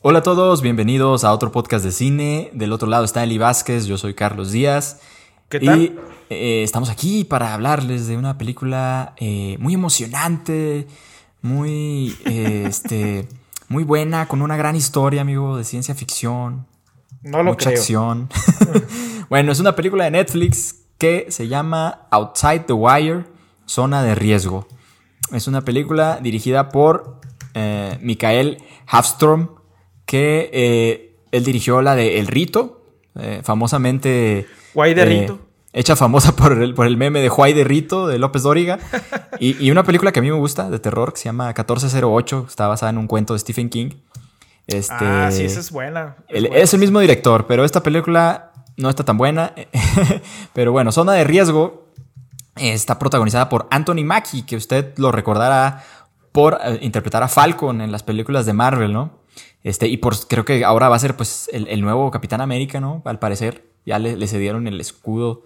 Hola a todos, bienvenidos a otro podcast de cine. Del otro lado está Eli Vázquez, yo soy Carlos Díaz. ¿Qué tal? Y eh, estamos aquí para hablarles de una película eh, muy emocionante, muy, eh, este, muy buena, con una gran historia, amigo, de ciencia ficción. No lo mucha creo. acción. bueno, es una película de Netflix que se llama Outside the Wire, Zona de Riesgo. Es una película dirigida por Mikael Hafstrom, que eh, él dirigió la de El Rito, eh, famosamente... Guay de eh, Rito. Hecha famosa por el, por el meme de Juay de Rito de López Dóriga. y, y una película que a mí me gusta, de terror, que se llama 1408, está basada en un cuento de Stephen King. Este, ah, sí, esa es buena. Es el- buena. es el mismo director, pero esta película no está tan buena. pero bueno, Zona de Riesgo está protagonizada por Anthony Mackie, que usted lo recordará por interpretar a Falcon en las películas de Marvel, ¿no? Este, y por, creo que ahora va a ser pues el, el nuevo Capitán América, ¿no? Al parecer, ya le, le cedieron el escudo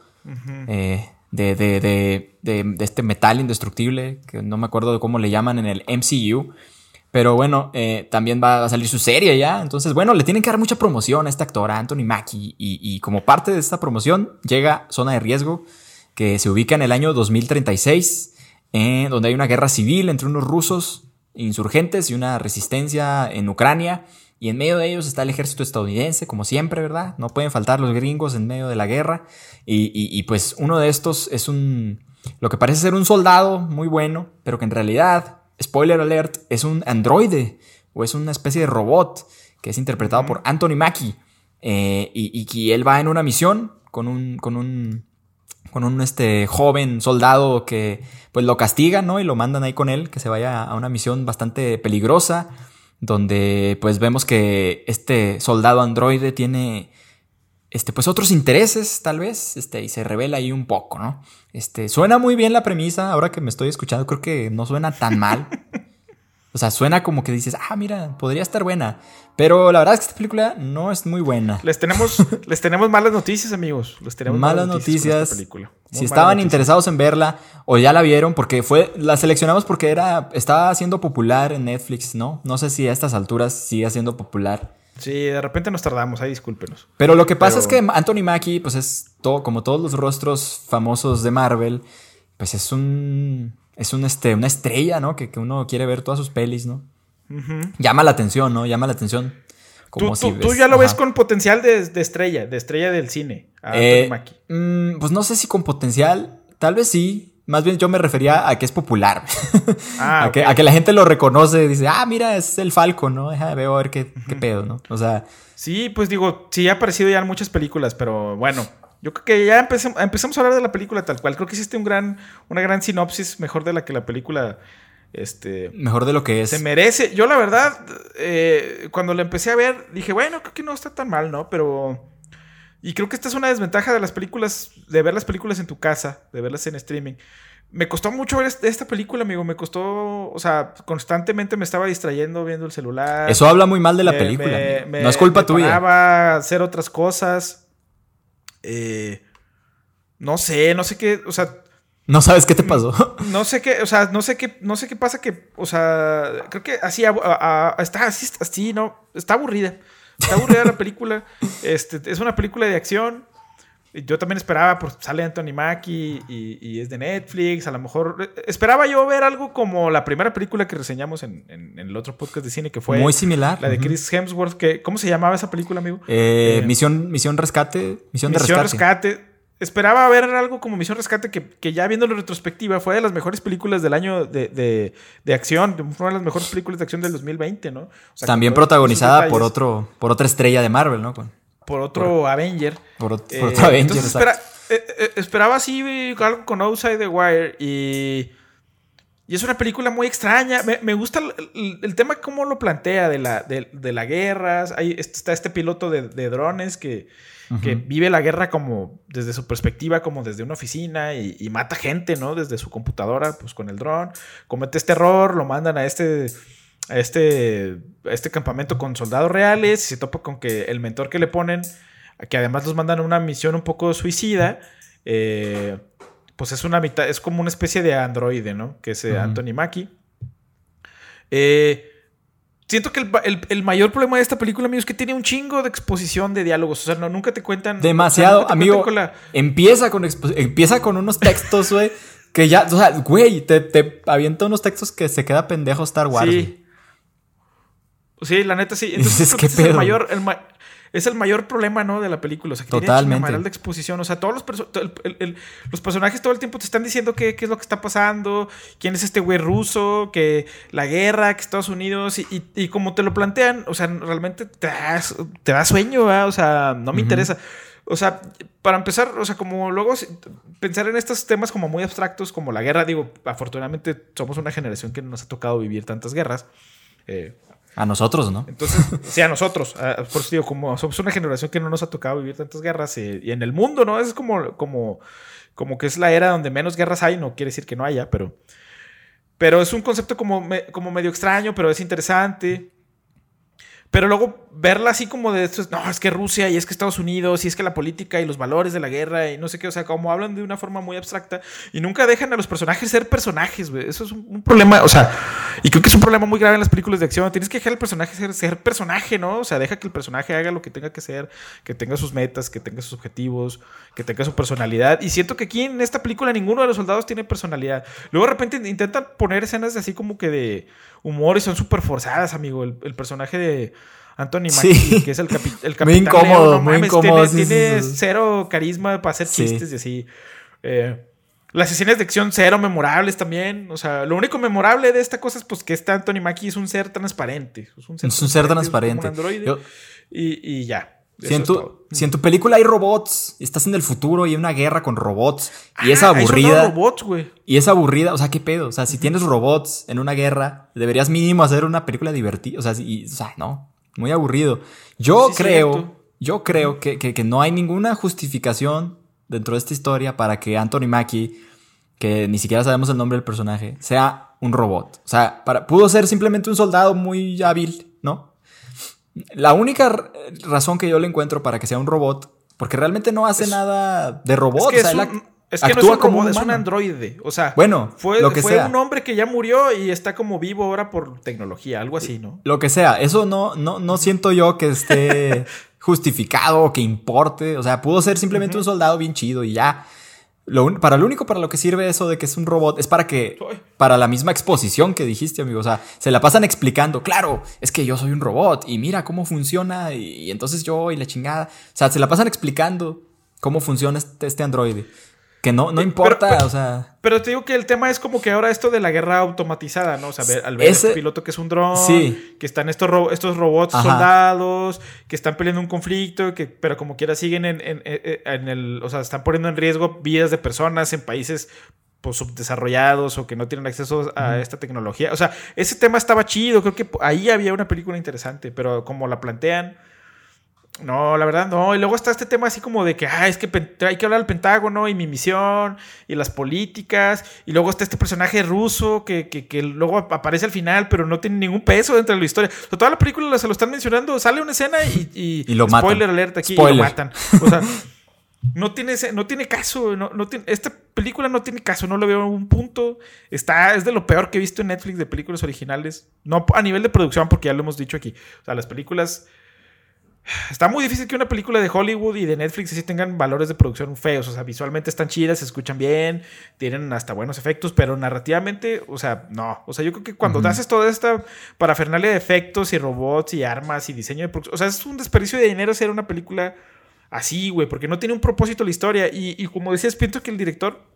eh, de, de- de- de- este metal indestructible, que no me acuerdo de cómo le llaman en el MCU. Pero bueno, eh, también va a salir su serie ya. Entonces, bueno, le tienen que dar mucha promoción a este actor, a Anthony Mackie. Y, y como parte de esta promoción llega Zona de Riesgo, que se ubica en el año 2036, eh, donde hay una guerra civil entre unos rusos insurgentes y una resistencia en Ucrania. Y en medio de ellos está el ejército estadounidense, como siempre, ¿verdad? No pueden faltar los gringos en medio de la guerra. Y, y- y, pues uno de estos es un... Lo que parece ser un soldado muy bueno, pero que en realidad, spoiler alert, es un androide o es una especie de robot que es interpretado por Anthony Mackie. Eh, y, y que él va en una misión con un, con un, con un este, joven soldado que pues lo castiga, ¿no? Y lo mandan ahí con él, que se vaya a una misión bastante peligrosa, donde pues vemos que este soldado androide tiene este, pues otros intereses, tal vez, este, y se revela ahí un poco, ¿no? Este, suena muy bien la premisa, ahora que me estoy escuchando, creo que no suena tan mal. O sea, suena como que dices, ah, mira, podría estar buena. Pero la verdad es que esta película no es muy buena. Les tenemos, les tenemos malas noticias, amigos. Les tenemos malas noticias. esta película. Si estaban noticias. interesados en verla o ya la vieron, porque fue, la seleccionamos porque era, estaba siendo popular en Netflix, ¿no? No sé si a estas alturas sigue siendo popular. Sí, de repente nos tardamos, ahí discúlpenos. Pero lo que pasa Pero- es que Anthony Mackie, pues es todo, como todos los rostros famosos de Marvel, pues es un, es un, este, una estrella, ¿no? Que, que uno quiere ver todas sus pelis, ¿no? Llama la atención, ¿no? Llama la atención. Tú, Como si tú- tú ves- ya lo ves con potencial de, de estrella, de estrella del cine. A Eh, mm, pues no sé si con potencial, tal vez sí. Más bien yo me refería a que es popular. Ah, a, que, a que la gente lo reconoce, dice, ah, mira, es el Falcon, ¿no? Deja, veo a ver qué, qué pedo, ¿no? O sea, Sí, pues digo, sí ha aparecido ya en muchas películas, pero bueno, yo creo que ya empecem- empezamos a hablar de la película tal cual. Creo que hiciste un gran, una gran sinopsis, mejor de la que la película este, mejor de lo que es. se merece. Yo la verdad, eh, cuando la empecé a ver, dije, bueno, creo que no está tan mal, ¿no? Pero... Y creo que esta es una desventaja de las películas, de ver las películas en tu casa, de verlas en streaming. Me costó mucho ver esta película, amigo. Me costó, o sea, constantemente me estaba distrayendo viendo el celular. Eso habla muy mal de la Me- película. me- amigo. me- no es culpa tuya. paraba a hacer otras cosas. Eh, no sé, no sé qué, o sea, No sabes qué te pasó. no sé qué, o sea, no sé qué, no sé qué pasa que, o sea, creo que así abu- a- a- está así, así, no, está aburrida. Está aburrida la película. Este, es una película de acción. Yo también esperaba, por sale Anthony Mackie y, y es de Netflix. A lo mejor eh, esperaba yo ver algo como la primera película que reseñamos en, en- en el otro podcast de cine que fue muy similar. la de. Chris Hemsworth. Que, ¿Cómo se llamaba esa película, amigo? Eh, Eh, misión, misión rescate. Misión, de rescate. Rescate. Esperaba ver algo como Misión Rescate que, que ya viendo la retrospectiva fue de las mejores películas del año de, de- de acción. Fue una de las mejores películas de acción del 2020, ¿no? O sea, También protagonizada por otro, por otra estrella de Marvel, ¿no? Con- Por otro Avenger. Por, Eh, por otro Avenger, entonces espera- eh, eh, esperaba así algo con Outside the Wire y... Y es una película muy extraña. Me, me gusta el, el- el tema cómo lo plantea de la, de, de la guerra. Ahí está este piloto de, de drones que, que vive la guerra como desde su perspectiva, como desde una oficina y, y mata gente, ¿no? Desde su computadora, pues con el dron. Comete este error, lo mandan a este, a este, a este campamento con soldados reales y se topa con que el mentor que le ponen, que además los mandan a una misión un poco suicida, eh, pues es una mitad, es como una especie de androide, ¿no? Que es eh. Anthony Mackie. Eh, siento que el, el- el mayor problema de esta película, amigo, es que tiene un chingo de exposición de diálogos. O sea, no, nunca te cuentan. Demasiado, o sea, nunca te amigo. cuentan con la- Empieza con, empieza con unos textos, güey. Que ya, o sea, güey, te, te avienta unos textos que se queda pendejo Star Wars. Sí. Sí, la neta sí. Entonces, creo que ¿qué ese es el mayor, el ma- es el mayor problema, ¿no? De la película. O sea, que Totalmente. de exposición. O sea, todos los, perso- todo el- el- el- los personajes todo el tiempo te están diciendo qué, qué es lo que está pasando, quién es este güey ruso, que la guerra, que Estados Unidos, y, y- y como te lo plantean, o sea, realmente te da, te da sueño, ¿verdad? O sea, no me interesa. O sea, para empezar, o sea, como luego pensar en estos temas como muy abstractos, como la guerra, digo, afortunadamente somos una generación que no nos ha tocado vivir tantas guerras. Eh, A nosotros, ¿no? entonces, sí, a nosotros, ah, por eso digo, como somos una generación que no nos ha tocado vivir tantas guerras eh, y en el mundo, ¿no? Es como, como, como que es la era donde menos guerras hay, no quiere decir que no haya, pero, pero es un concepto como, como medio extraño, pero es interesante. Pero luego verla así como de estos, no, es que Rusia y es que Estados Unidos y es que la política y los valores de la guerra y no sé qué, o sea, como hablan de una forma muy abstracta y nunca dejan a los personajes ser personajes, güey. Eso es un, problema, o sea, y creo que es un problema muy grave en las películas de acción. Tienes que dejar al personaje ser, ser personaje, ¿no? O sea, deja que el personaje haga lo que tenga que ser, que tenga sus metas, que tenga sus objetivos, que tenga su personalidad. Y siento que aquí en esta película ninguno de los soldados tiene personalidad. Luego de repente intentan poner escenas así como que de humor y son súper forzadas, amigo. El, el personaje de Anthony Sí. Mackie, que es el, capi- el capitán. Muy incómodo, Leo, no muy mames, incómodo, Tiene, tiene cero carisma para hacer Sí. chistes y así. Eh, las escenas de acción cero memorables también. O sea, lo único memorable de esta cosa es pues que este Anthony Mackie es un ser transparente. Es un ser Es un ser transparente. un androide. Yo- y, y ya. Si en, tu, todo. si en tu película hay robots, estás en el futuro y hay una guerra con robots, y es Ah, aburrida, robots, güey. y es aburrida, o sea, ¿qué pedo? O sea, si tienes robots en una guerra, deberías mínimo hacer una película divertida, o sea, y- o sea, no, muy aburrido. Yo Sí, creo, cierto. yo creo que, que- que no hay ninguna justificación dentro de esta historia para que Anthony Mackie, que ni siquiera sabemos el nombre del personaje, sea un robot. O sea, para, pudo ser simplemente un soldado muy hábil, ¿no? La única razón que yo le encuentro para que sea un robot, porque realmente no hace Es- nada de robot. Es que, o sea, es, un- que no es actúa un como robot, es un androide. O sea, Bueno, fue, lo que fue sea. un hombre que ya murió y está como vivo ahora por tecnología, algo así, ¿no? Lo que sea, eso no, no, no siento yo que esté justificado o que importe. O sea, pudo ser simplemente un soldado bien chido y ya. Lo un- para lo único para lo que sirve eso de que es un robot es para que. Para la misma exposición que dijiste, amigo. O sea, se la pasan explicando. Claro, es que yo soy un robot y mira cómo funciona y, y entonces yo y la chingada. O sea, se la pasan explicando cómo funciona este, este androide. Que no, no Eh, importa, pero- o sea. Pero te digo que el tema es como que ahora esto de la guerra automatizada, ¿no? O sea, ver- al ver Ese- este piloto que es un dron, Sí. que están estos, ro- estos robots Ajá. soldados, que están peleando un conflicto, que, pero como quiera siguen en, en- en- en el. O sea, están poniendo en riesgo vidas de personas en países pues, subdesarrollados o que no tienen acceso a esta tecnología. O sea, ese tema estaba chido. Creo que ahí había una película interesante, pero como la plantean. No, la verdad no. Y luego está este tema así como de que ah, es que hay que hablar al Pentágono y mi misión y las políticas. Y luego está este personaje ruso que, que- que luego ap- aparece al final, pero no tiene ningún peso dentro de la historia. O sea, toda la película se lo están mencionando. Sale una escena y, y, Y lo matan. spoiler alert aquí y lo matan. O sea, no tiene, no tiene caso. No, no tiene, esta película no tiene caso. No le veo un punto. Está, es de lo peor que he visto en Netflix de películas originales. No a nivel de producción, porque ya lo hemos dicho aquí. O sea, las películas. Está muy difícil que una película de Hollywood y de Netflix así tengan valores de producción feos. O sea, visualmente están chidas, se escuchan bien, tienen hasta buenos efectos, pero narrativamente, o sea, no. O sea, yo creo que cuando Ujú. haces toda esta parafernalia de efectos y robots y armas y diseño de producción, o sea, es un desperdicio de dinero hacer una película así, güey, porque no tiene un propósito la historia. Y, y como decías, pienso que el director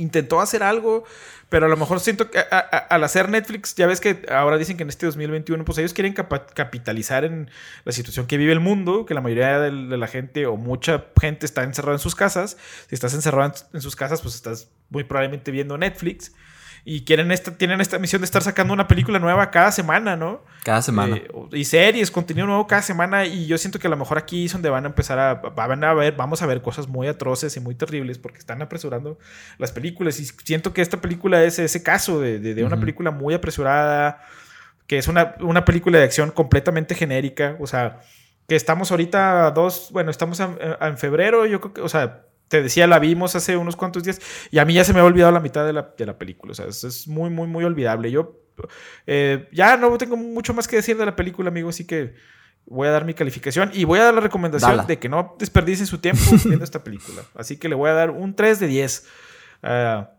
intentó hacer algo, pero a lo mejor siento que al hacer Netflix, ya ves que ahora dicen que en este 2021, pues ellos quieren capitalizar en la situación que vive el mundo, que la mayoría de, la gente o mucha gente está encerrada en sus casas. Si estás encerrado en, en sus casas, pues estás muy probablemente viendo Netflix. Y quieren esta, tienen esta misión de estar sacando una película nueva cada semana, ¿no? Cada semana. Eh, y series, contenido nuevo cada semana. Y yo siento que a lo mejor aquí es donde van a empezar a, van a ver, vamos a ver cosas muy atroces y muy terribles porque están apresurando las películas. Y siento que esta película es ese caso de, de- de una Ujú. película muy apresurada, que es una, una película de acción completamente genérica. O sea, que estamos ahorita a dos, bueno, estamos en, en febrero, yo creo que, o sea, te decía, la vimos hace unos cuantos días y a mí ya se me ha olvidado la mitad de la, de la película. O sea, es, es muy, muy, muy olvidable. Yo, eh, ya no tengo mucho más que decir de la película, amigo, así que voy a dar mi calificación y voy a dar la recomendación de que no desperdicien su tiempo viendo esta película. Así que le voy a dar un 3 de 10 a...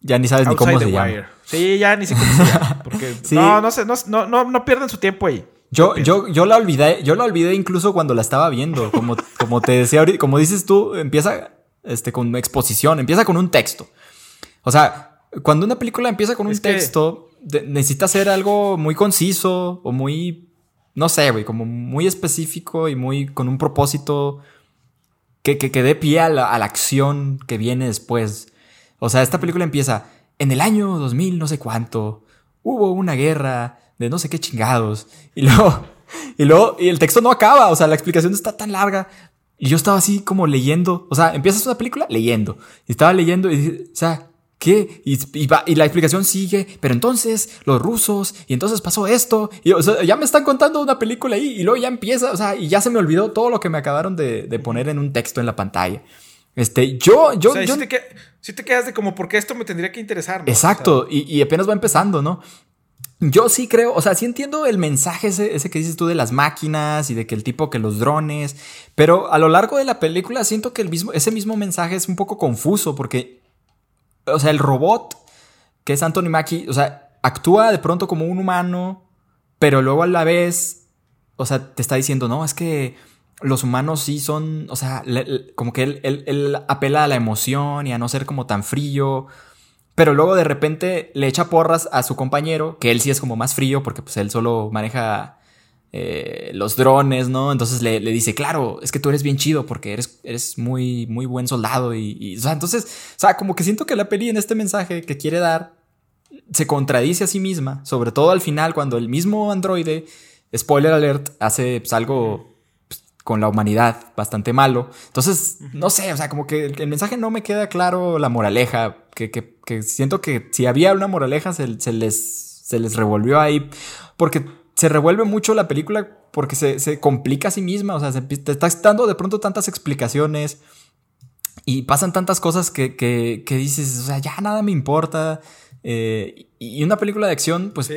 ya ni sabes ni cómo se llama. Sí, ya ni sé cómo se llama. Porque no, no, sé, no, no, no pierdan su tiempo ahí. Yo, yo, yo la olvidé, yo la olvidé incluso cuando la estaba viendo. Como, como te decía ahorita, como dices tú, empieza este, con exposición, empieza con un texto. O sea, cuando una película empieza con un texto, necesita ser algo muy conciso o muy, no sé, güey, como muy específico y muy con un propósito que, que, que dé pie a la, a la acción que viene después. O sea, esta película empieza en el año 2000, no sé cuánto, hubo una guerra de no sé qué chingados. Y luego, y luego, y el texto no acaba, o sea, la explicación está tan larga. Y yo estaba así como leyendo, o sea, empiezas una película leyendo. Y estaba leyendo y, o sea, ¿qué? Y, y, la explicación sigue, pero entonces los rusos, y entonces pasó esto, y o sea, ya me están contando una película ahí, y luego ya empieza, o sea, y ya se me olvidó todo lo que me acabaron de, de poner en un texto en la pantalla. Este, yo, yo, yo. Si te, quedas de como, ¿por qué esto me tendría que interesar? Exacto, y, y, apenas va empezando, ¿no? Yo sí creo, o sea, sí entiendo el mensaje ese, que dices tú de las máquinas y de que el tipo que los drones, pero a lo largo de la película siento que el mismo, ese mismo mensaje es un poco confuso porque, o sea, el robot que es Anthony Mackie, o sea, actúa de pronto como un humano, pero luego a la vez, o sea, te está diciendo, no, es que los humanos sí son, o sea, como que él apela a la emoción y a no ser como tan frío. Pero luego de repente le echa porras a su compañero, que él sí es como más frío porque pues él solo maneja eh, los drones, ¿no? Entonces le, dice, claro, es que tú eres bien chido porque eres, eres muy, muy buen soldado y, o sea, entonces, o sea, como que siento que la peli en este mensaje que quiere dar se contradice a sí misma, sobre todo al final cuando el mismo androide, spoiler alert, hace pues, algo con la humanidad bastante malo. Entonces, no sé, o sea, como que el, mensaje no me queda claro la moraleja, que, que, siento que si había una moraleja se, les, se les revolvió ahí, porque se revuelve mucho la película porque se, complica a sí misma, o sea, te estás dando de pronto tantas explicaciones y pasan tantas cosas que, que, dices, o sea, ya nada me importa. Eh, y una película de acción, pues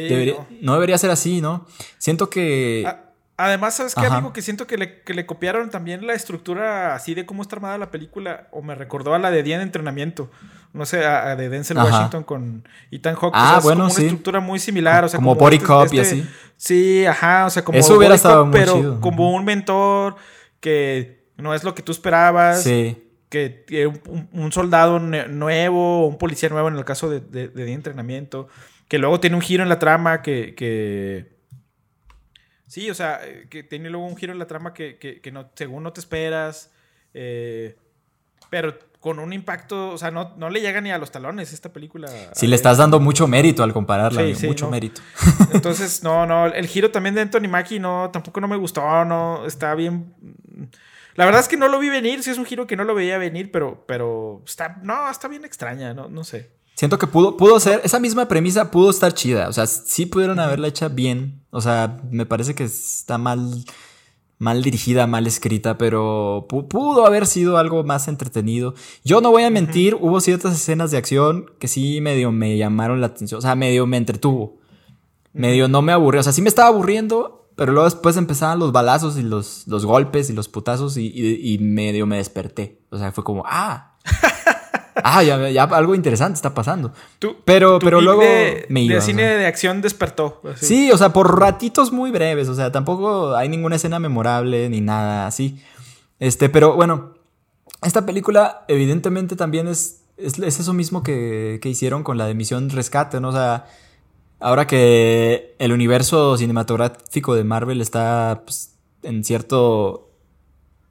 no. debería ser así, ¿no? Siento que... Ah, Además, ¿sabes qué, amigo? Que siento que le, que le, copiaron también la estructura así de cómo está armada la película, o me recordó a la de Día de Entrenamiento. No sé, a, de Denzel Washington con Ethan Hawke. Ah, bueno, como una estructura muy similar. O sea, como, body este, cop y este así. Sí, ajá. O sea, como. Eso hubiera estado muy pero como un mentor que no es lo que tú esperabas. Sí. Que, un, soldado nuevo, un policía nuevo en el caso de, de, de entrenamiento. Que luego tiene un giro en la trama que, que Sí, o sea, eh, que tiene luego un giro en la trama que, que, no, según no te esperas. Eh, pero con un impacto, o sea, no, no, le llega ni a los talones esta película. Sí, le estás dando mucho mérito al compararla, mucho mérito. Entonces, no, no, el giro también de Anthony Mackie no, tampoco no me gustó, no, está bien. La verdad es que no lo vi venir, sí es un giro que no lo veía venir, pero, pero está, no, está bien extraña, no, no sé. Siento que pudo, pudo ser, esa misma premisa pudo estar chida. O sea, sí pudieron haberla hecha bien. O sea, me parece que está mal, mal dirigida, mal escrita, pero pudo haber sido algo más entretenido. Yo no voy a mentir, hubo ciertas escenas de acción que sí medio me llamaron la atención. O sea, medio me entretuvo. Medio no me aburrió. O sea, sí me estaba aburriendo, pero luego después empezaban los balazos y los, los golpes y los putazos y, y medio me desperté. O sea, fue como, ah. ah, ya, algo interesante está pasando. pero pero luego me iba. De cine de acción despertó. Sí, o sea, por ratitos muy breves. O sea, tampoco hay ninguna escena memorable ni nada así. Este, pero bueno, esta película evidentemente también es, es, eso mismo que, que, hicieron con la de Misión Rescate, ¿no? O sea, ahora que el universo cinematográfico de Marvel está pues, en cierto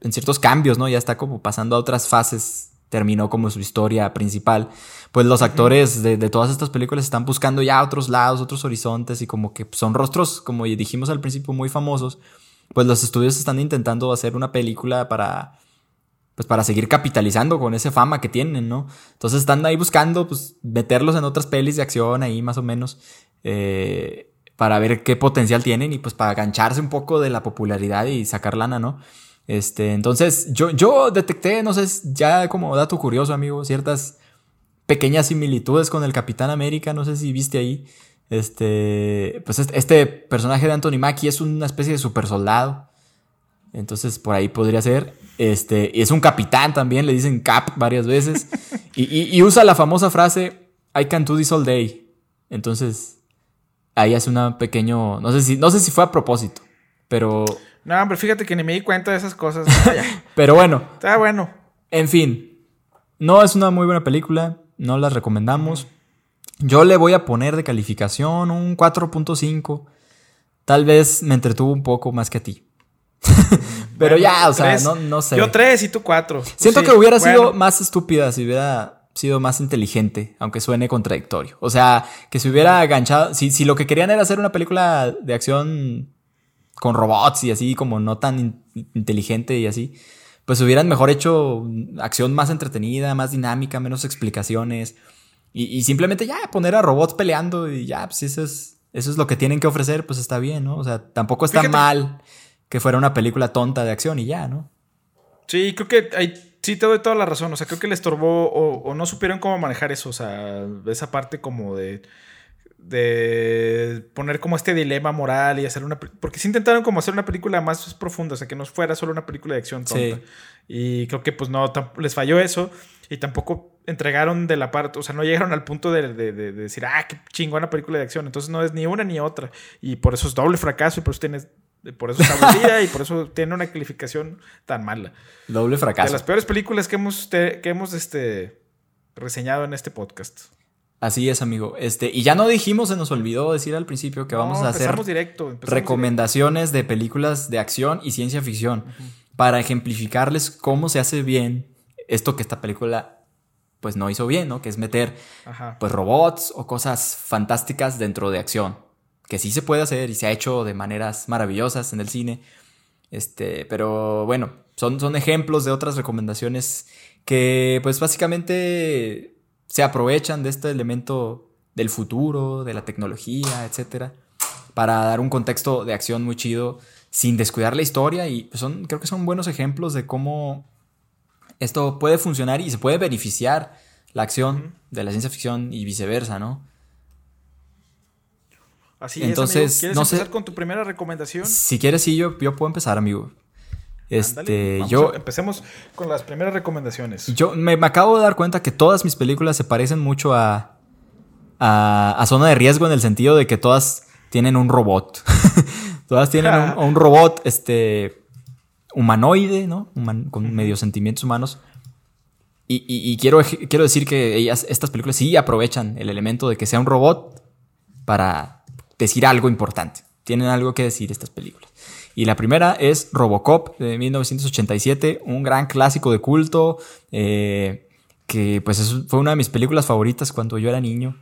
en ciertos cambios, ¿no? Ya está como pasando a otras fases terminó como su historia principal, pues los actores de, todas estas películas están buscando ya otros lados, otros horizontes y como que son rostros, como dijimos al principio, muy famosos, pues los estudios están intentando hacer una película para, pues para seguir capitalizando con esa fama que tienen, ¿no? Entonces están ahí buscando, pues, meterlos en otras pelis de acción ahí más o menos, eh, para ver qué potencial tienen y pues para gancharse un poco de la popularidad y sacar lana, ¿no? Este, entonces, yo, yo detecté, no sé, ya como dato curioso, amigo, ciertas pequeñas similitudes con el Capitán América, no sé si viste ahí. Este, pues este, este personaje de Anthony Mackie es una especie de super soldado. Entonces por ahí podría ser. Este, y es un capitán también, le dicen Cap varias veces. y, usa la famosa frase, I can do this all day. Entonces, ahí hace una pequeño, no sé si, no sé si fue a propósito, pero... No, pero fíjate que ni me di cuenta de esas cosas. pero bueno. Está bueno. En fin, no es una muy buena película, no la recomendamos. Yo le voy a poner de calificación un 4.5. Tal vez me entretuvo un poco más que a ti. Pero ya, o sea, no, sé. Yo tres y tú cuatro. Siento que hubiera sido más estúpida si hubiera sido más inteligente, aunque suene contradictorio. O sea, que se hubiera aganchado. Si, si lo que querían era hacer una película de acción con robots y así, como no tan inteligente y así, pues hubieran mejor hecho acción más entretenida, más dinámica, menos explicaciones. Y, simplemente ya poner a robots peleando y ya, pues eso es, eso es lo que tienen que ofrecer, pues está bien, ¿no? O sea, tampoco está mal que fuera una película tonta de acción y ya, ¿no? Sí, creo que hay, sí te doy toda la razón. O sea, creo que le estorbó o, no supieron cómo manejar eso. O sea, esa parte como de de poner como este dilema moral y hacer una porque sí intentaron como hacer una película más profunda, o sea, que no fuera solo una película de acción tonta. Y creo que pues no les falló eso y tampoco entregaron de la parte, o sea, no llegaron al punto de, decir, ah, qué chingona película de acción. Entonces no es ni una ni otra. Y por eso es doble fracaso y por eso tienes por eso está aburrida y por eso tiene una calificación tan mala. Doble fracaso. De las peores películas que hemos, que hemos este, reseñado en este podcast. Así es, amigo. Este, y ya no dijimos, se nos olvidó decir al principio que vamos a hacer directo, recomendaciones de películas de acción y ciencia ficción para ejemplificarles cómo se hace bien esto que esta película pues no hizo bien, ¿no? Que es meter pues robots o cosas fantásticas dentro de acción que sí se puede hacer y se ha hecho de maneras maravillosas en el cine. Este, pero bueno, son, son ejemplos de otras recomendaciones que pues básicamente se aprovechan de este elemento del futuro, de la tecnología, etcétera, para dar un contexto de acción muy chido sin descuidar la historia y son creo que son buenos ejemplos de cómo esto puede funcionar y se puede beneficiar la acción de la ciencia ficción y viceversa, ¿no? Así Entonces, ¿Quieres no empezar con tu primera recomendación? Si quieres, sí, yo, yo puedo empezar, amigo. Este, yo. empecemos con las primeras recomendaciones. Yo me, acabo de dar cuenta que todas mis películas se parecen mucho a, a, Zona de Riesgo en el sentido de que todas tienen un robot. todas tienen un, robot este, humanoide, ¿no? con medios sentimientos humanos. Y, y, quiero, quiero decir que ellas, estas películas sí aprovechan el elemento de que sea un robot para decir algo importante. Tienen algo que decir estas películas. Y la primera es Robocop de 1987, un gran clásico de culto, eh, que pues fue una de mis películas favoritas cuando yo era niño.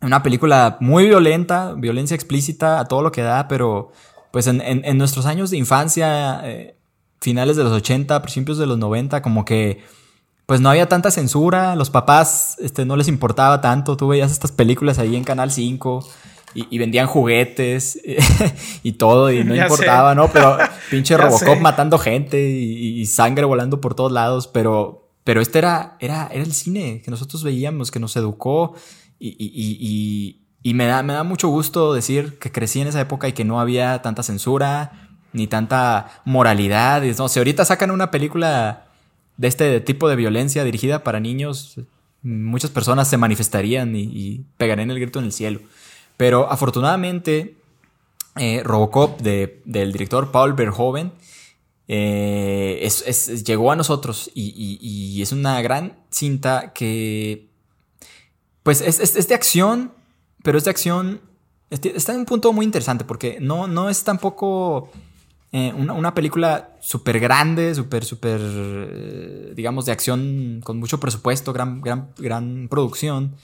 Una película muy violenta, violencia explícita a todo lo que da, pero pues en, nuestros años de infancia, eh, finales de los 80, principios de los 90, como que pues no había tanta censura, los papás este, no les importaba tanto, tú veías estas películas ahí en Canal 5 y, vendían juguetes y todo y no importaba, ¿no? Pero pinche Robocop matando gente y, sangre volando por todos lados, pero, pero este era, era, era el cine que nosotros veíamos, que nos educó y, y me, da, me da mucho gusto decir que crecí en esa época y que no había tanta censura ni tanta moralidad. No, si ahorita sacan una película de este tipo de violencia dirigida para niños, muchas personas se manifestarían y, y pegarían el grito en el cielo. Pero afortunadamente, eh, Robocop del director Paul Verhoeven eh, llegó a nosotros y, es una gran cinta que, pues, es, de acción, pero es de acción, está en un punto muy interesante porque no, no es tampoco eh, una, película súper grande, súper, súper, digamos, de acción con mucho presupuesto, gran, gran, gran producción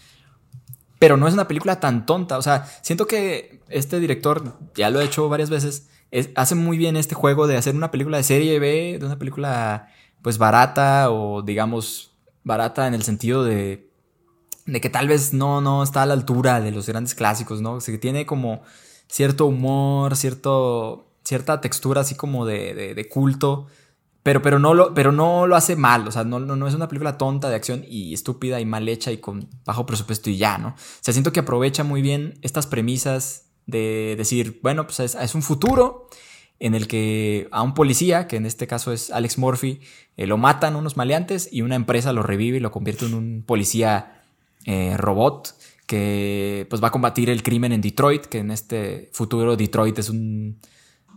pero no es una película tan tonta. O sea, siento que este director, ya lo ha hecho varias veces, hace muy bien este juego de hacer una película de serie B, de una película pues barata o digamos barata en el sentido de, de que tal vez no, no está a la altura de los grandes clásicos, ¿no? O sea, que tiene como cierto humor, cierto, cierta textura así como de, de culto pero, pero, no lo, pero no lo hace mal, o sea, no, no, no, es una película tonta de acción y estúpida y mal hecha y con bajo presupuesto y ya, ¿no? O sea, siento que aprovecha muy bien estas premisas de decir, bueno, pues es, un futuro en el que a un policía, que en este caso es Alex Murphy, eh, lo matan unos maleantes y una empresa lo revive y lo convierte en un policía eh, robot que pues va a combatir el crimen en Detroit, que en este futuro Detroit es un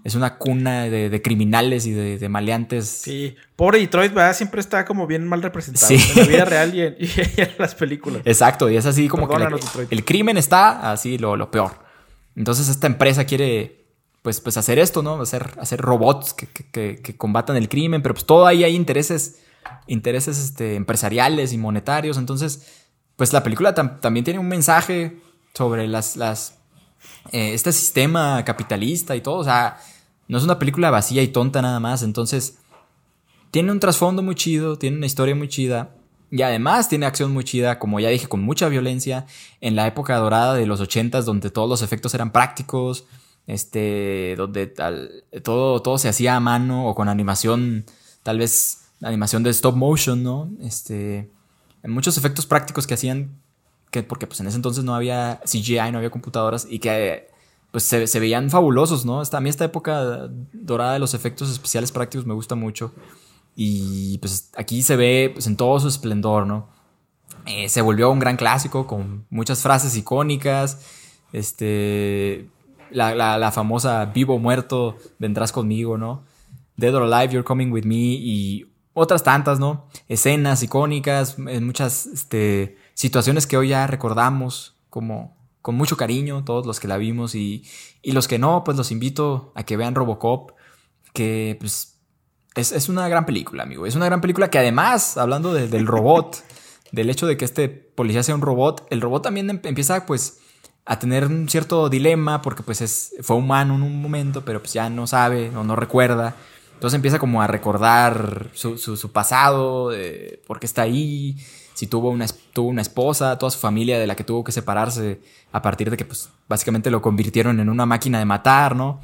es una cuna de, criminales y de, maleantes. Sí, pobre Detroit, ¿verdad? Siempre está como bien mal representado en la vida real y en, las películas. Exacto, y es así como que el crimen está así lo, peor. Entonces esta empresa quiere pues, pues hacer esto, ¿no? Hacer, hacer robots que, combatan el crimen, pero pues todo ahí hay intereses, intereses este, empresariales y monetarios. Entonces, pues la película también tiene un mensaje sobre las, las eh, este sistema capitalista y todo. O sea, no es una película vacía y tonta nada más. Entonces, tiene un trasfondo muy chido, tiene una historia muy chida. Y además tiene acción muy chida, como ya dije, con mucha violencia. En la época dorada de los ochentas, donde todos los efectos eran prácticos. Este, donde todo, todo se hacía a mano o con animación, tal vez animación de stop motion, ¿no? Este, muchos efectos prácticos que hacían, que, porque pues en ese entonces no había CGI, no había computadoras y que pues se, veían fabulosos, ¿no? a mí esta época dorada de los efectos especiales prácticos me gusta mucho. Y pues aquí se ve pues, en todo su esplendor, ¿no? Eh, se volvió un gran clásico con muchas frases icónicas. Este. La, famosa vivo muerto, vendrás conmigo, ¿no? Dead or Alive, You're Coming With Me y otras tantas, ¿no? Escenas icónicas, muchas este, situaciones que hoy ya recordamos como, con mucho cariño, todos los que la vimos y, los que no, pues los invito a que vean Robocop, que pues es, una gran película, amigo. Es una gran película que además, hablando del robot, del hecho de que este policía sea un robot, el robot también em, empieza pues a tener un cierto dilema porque pues es, fue humano en un momento, pero pues ya no sabe o no recuerda. Entonces empieza como a recordar su, su, pasado, eh, por qué está ahí, si tuvo una, tuvo una esposa, toda su familia de la que tuvo que separarse a partir de que pues básicamente lo convirtieron en una máquina de matar, ¿no?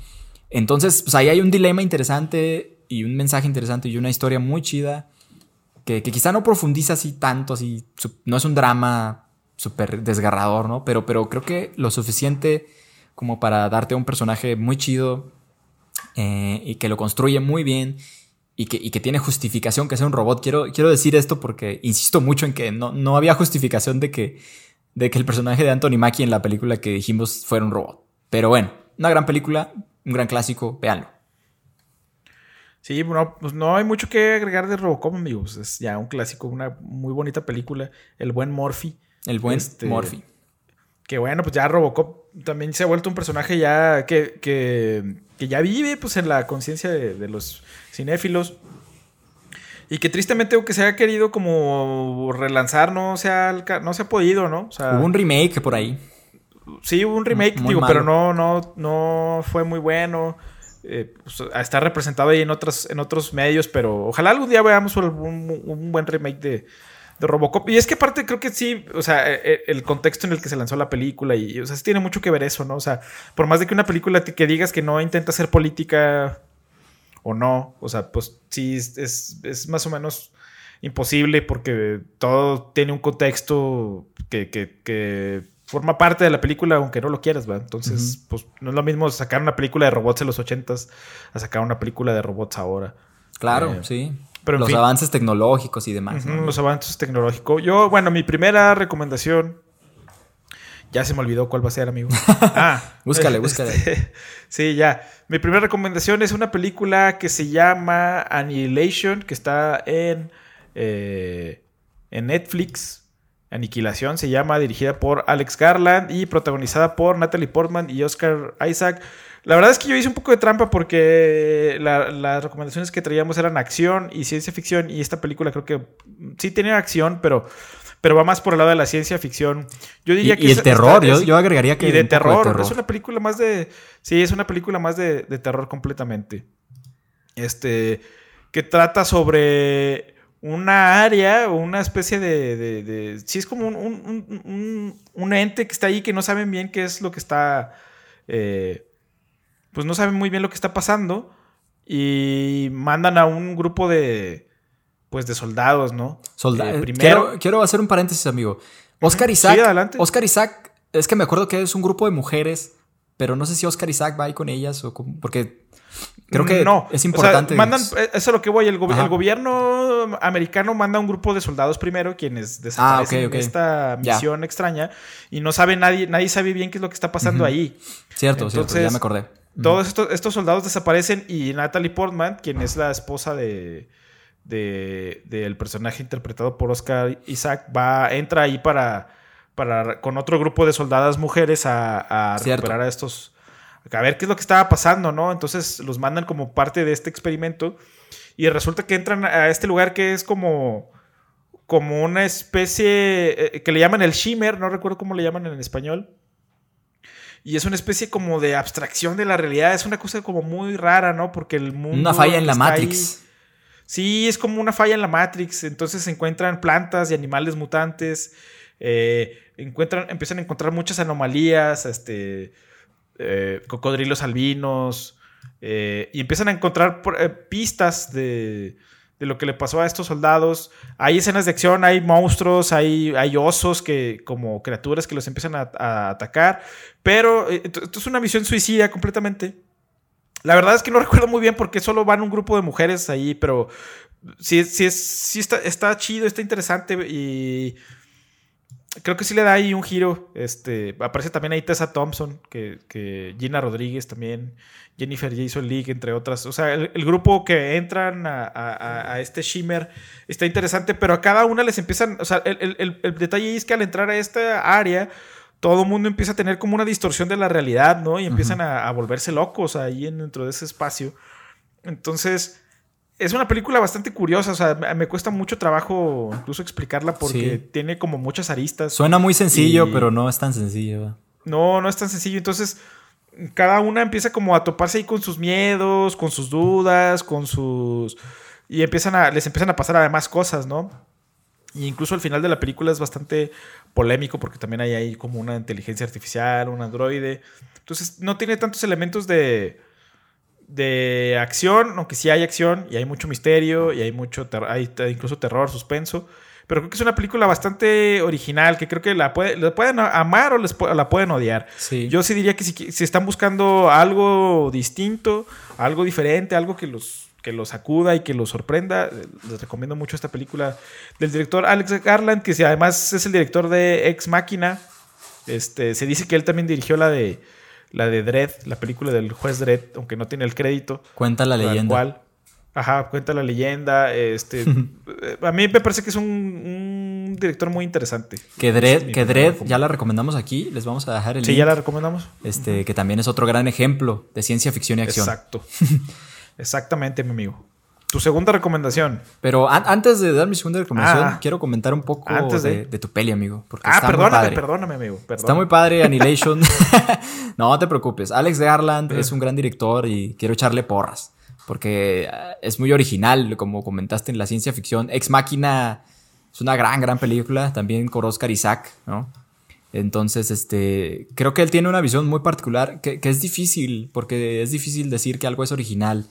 Entonces, pues ahí hay un dilema interesante y un mensaje interesante y una historia muy chida que, quizá no profundiza así tanto, así, no es un drama súper desgarrador, ¿no? Pero, pero creo que lo suficiente como para darte un personaje muy chido eh, y que lo construye muy bien y que, tiene justificación que sea un robot. Quiero, quiero decir esto porque insisto mucho en que no, no había justificación de que, de que el personaje de Anthony Mackie en la película que dijimos fuera un robot. Pero bueno, una gran película, un gran clásico, véanlo. Sí, bueno, pues no hay mucho que agregar de Robocop, amigos. Es ya un clásico, una muy bonita película. El buen Morphy. El buen este, Morphy. Que bueno, pues ya Robocop también se ha vuelto un personaje ya que, que, que ya vive pues en la conciencia de, los cinéfilos. Y que tristemente, aunque se haya querido como relanzar, no se ha, no se ha podido, ¿no? hubo un remake por ahí. Sí, hubo un remake, digo, pero no, no, no fue muy bueno. Eh, pues, está representado ahí en, otras, en otros medios, pero ojalá algún día veamos un buen remake de, de Robocop. Y es que aparte creo que sí, o sea, e, e, el contexto en el que se lanzó la película y, o sea, sí tiene mucho que ver eso, ¿no? O sea, por más de que una película que digas que no intenta ser política o no, o sea, pues sí, es, más o menos imposible porque todo tiene un contexto que, forma parte de la película aunque no lo quieras, ¿va? Entonces, pues no es lo mismo sacar una película de robots en los ochentas a sacar una película de robots ahora. Claro, eh, sí los avances tecnológicos y demás. Los avances tecnológicos. Yo, bueno, mi primera recomendación. Ya se me olvidó cuál va a ser, amigo. Ah, búscale, búscale. Este, sí, ya. Mi primera recomendación es una película que se llama Annihilation, que está en, eh, en Netflix. Aniquilación se llama, dirigida por Alex Garland y protagonizada por Natalie Portman y Oscar Isaac. La verdad es que yo hice un poco de trampa porque las recomendaciones que traíamos eran acción y ciencia ficción y esta película creo que sí tenía acción, pero, pero va más por el lado de la ciencia ficción. Yo diría que... Y el terror, yo, agregaría que... Y de terror, es una película más de... Sí, es una película más de, terror completamente. Este, que trata sobre una área o una especie de, de, sí es como un, un, ente que está ahí que no saben bien qué es lo que está eh, pues no saben muy bien lo que está pasando, y mandan a un grupo de, pues, de soldados, ¿no? Soldados. Eh, primero- quiero, quiero hacer un paréntesis, amigo. Oscar Isaac. Sí, adelante. Oscar Isaac, es que me acuerdo que es un grupo de mujeres, pero no sé si Oscar Isaac va ahí con ellas o con- porque creo que no, es o sea, importante. mandan, eh, eso es lo que voy. El, gobi- Ajá. el gobierno americano manda un grupo de soldados primero, quienes desaparecen Ah, ok, ok. en esta misión extraña y no sabe nadie, nadie sabe bien qué es lo que está pasando Ujú. ahí. Cierto, cierto, ya Entonces, me acordé. Todos estos, estos soldados desaparecen y Natalie Portman, quien es la esposa de, de- del personaje interpretado por Oscar Isaac, va, entra ahí para, para con otro grupo de soldadas mujeres a, recuperar a estos, a ver qué es lo que estaba pasando, ¿no? Entonces los mandan como parte de este experimento y resulta que entran a este lugar que es como como una especie eh, que le llaman el shimmer, no recuerdo cómo le llaman en español. Y es una especie como de abstracción de la realidad. Es una cosa como muy rara, ¿no? Porque el mundo. Una falla en la está ahí- Matrix. Sí, es como una falla en la Matrix. Entonces se encuentran plantas y animales mutantes. eh, encuentran, empiezan a encontrar muchas anomalías. Este. eh, cocodrilos albinos. eh, y empiezan a encontrar pistas de, de lo que le pasó a estos soldados. Hay escenas de acción, hay monstruos, hay, hay osos que, como criaturas que los empiezan a, atacar. Pero eh, esto es una misión suicida completamente. La verdad es que no recuerdo muy bien porque solo van un grupo de mujeres ahí, pero sí, sí, sí está, está chido, está interesante y creo que sí le da ahí un giro. Este, aparece también ahí Tessa Thompson, que, que Gina Rodríguez también, Jennifer Jason Leigh, entre otras. O sea, el, el grupo que entran a, a- a- a este Shimmer está interesante, pero a cada una les empiezan, o sea, el, el- el- detalle es que al entrar a esta área, todo el mundo empieza a tener como una distorsión de la realidad, ¿no? Y empiezan a, a volverse locos ahí en- dentro de ese espacio. Entonces, es una película bastante curiosa, o sea, me, cuesta mucho trabajo incluso explicarla porque Sí. tiene como muchas aristas. Suena muy sencillo, Y- pero no es tan sencillo. No, no es tan sencillo. Entonces, cada una empieza como a toparse ahí con sus miedos, con sus dudas, con sus... Y empiezan a, les empiezan a pasar además cosas, ¿no? Y incluso al final de la película es bastante polémico porque también hay ahí como una inteligencia artificial, un androide. Entonces, no tiene tantos elementos de, de acción, aunque sí hay acción y hay mucho misterio y hay mucho, ter- hay incluso terror, suspenso. Pero creo que es una película bastante original, que creo que la, puede, la pueden amar o les la pueden odiar. Sí. Yo sí diría que si, están buscando algo distinto, algo diferente, algo que los, que los sacuda y que los sorprenda, les recomiendo mucho esta película del director Alex Garland, que si además es el director de Ex Máquina. Este, se dice que él también dirigió la de la de Dredd, la película del juez Dredd, aunque no tiene el crédito. Cuenta la leyenda. cual. Ajá, cuenta la leyenda. Este, eh, a mí me parece que es un, un director muy interesante. Que Dredd, que Dredd ya la recomendamos aquí. Les vamos a dejar el Sí, link. ya la recomendamos. Este, que también es otro gran ejemplo de ciencia ficción y acción. Exacto. Exactamente, mi amigo. Tu segunda recomendación. Pero an- antes de dar mi segunda recomendación, Ah. quiero comentar un poco Antes de, de- de tu peli, amigo. Porque Ah, está muy perdóname, padre. perdóname, amigo. Está muy padre Annihilation. no, no te preocupes. Alex Garland es un gran director y quiero echarle porras. Porque eh, es muy original, como comentaste en la ciencia ficción. Ex Máquina es una gran, gran película. También con Oscar Isaac, ¿no? Entonces, este, creo que él tiene una visión muy particular que, que es difícil, porque es difícil decir que algo es original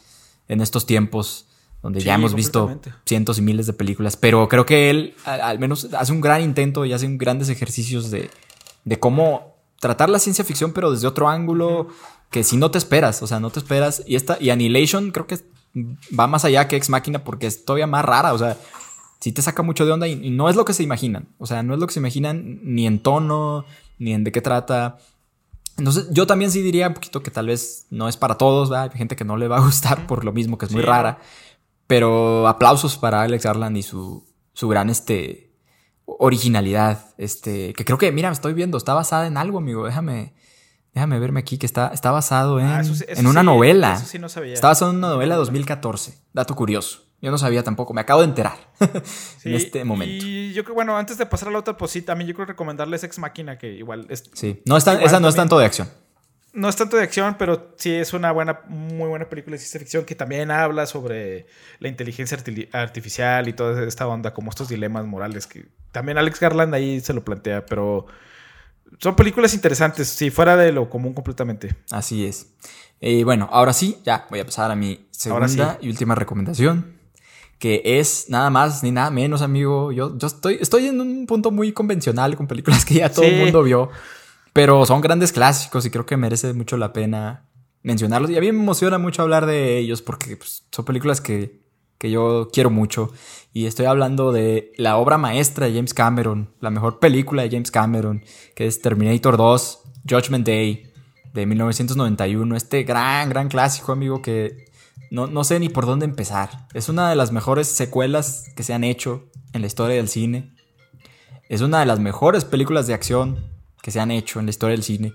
en estos tiempos donde ya hemos visto cientos y miles de películas, pero creo que él al menos hace un gran intento y hace un grandes ejercicios de, de cómo tratar la ciencia ficción, pero desde otro ángulo que si no te esperas, o sea, no te esperas. Y esta, y Annihilation creo que va más allá que Ex Máquina porque es todavía más rara, o sea, sí te saca mucho de onda y, y no es lo que se imaginan, o sea, no es lo que se imaginan ni en tono, ni en de qué trata. Entonces, yo también sí diría un poquito que tal vez no es para todos, ¿verdad? Hay gente que no le va a gustar por lo mismo, que es muy Sí, rara. Pero aplausos para Alex Garland y su, su gran este, originalidad. Este, que creo que, mira, me estoy viendo, está basada en algo, amigo. Déjame, déjame verme aquí, que está, está basado en, Ah, eso sí- eso en una sí, novela. Eso sí no sabía. Está basado en una novela de 2014. Dato curioso. Yo no sabía tampoco, me acabo de enterar Sí, en este momento. Y yo creo, bueno, antes de pasar a la otra, pues sí, también yo creo recomendarles Ex Máquina, que igual es, Sí, no es tan- Igual esa no es tanto de acción. No es tanto de acción, pero sí es una buena, muy buena película de ciencia ficción que también habla sobre la inteligencia arti- artificial y toda esta onda, como estos dilemas morales que también Alex Garland ahí se lo plantea, pero son películas interesantes, sí, fuera de lo común completamente. Así es. Y bueno, ahora sí, ya voy a pasar a mi segunda y última recomendación. Que es nada más ni nada menos, amigo. Yo, yo estoy, estoy en un punto muy convencional con películas que ya todo el mundo vio. Pero son grandes clásicos y creo que merece mucho la pena mencionarlos. Y a mí me emociona mucho hablar de ellos porque pues, son películas que, que yo quiero mucho. Y estoy hablando de la obra maestra de James Cameron, la mejor película de James Cameron, que es Terminator 2, Judgment Day, de 1991. Este gran, gran clásico, amigo, que no, no sé ni por dónde empezar. Es una de las mejores secuelas que se han hecho en la historia del cine. Es una de las mejores películas de acción que se han hecho en la historia del cine.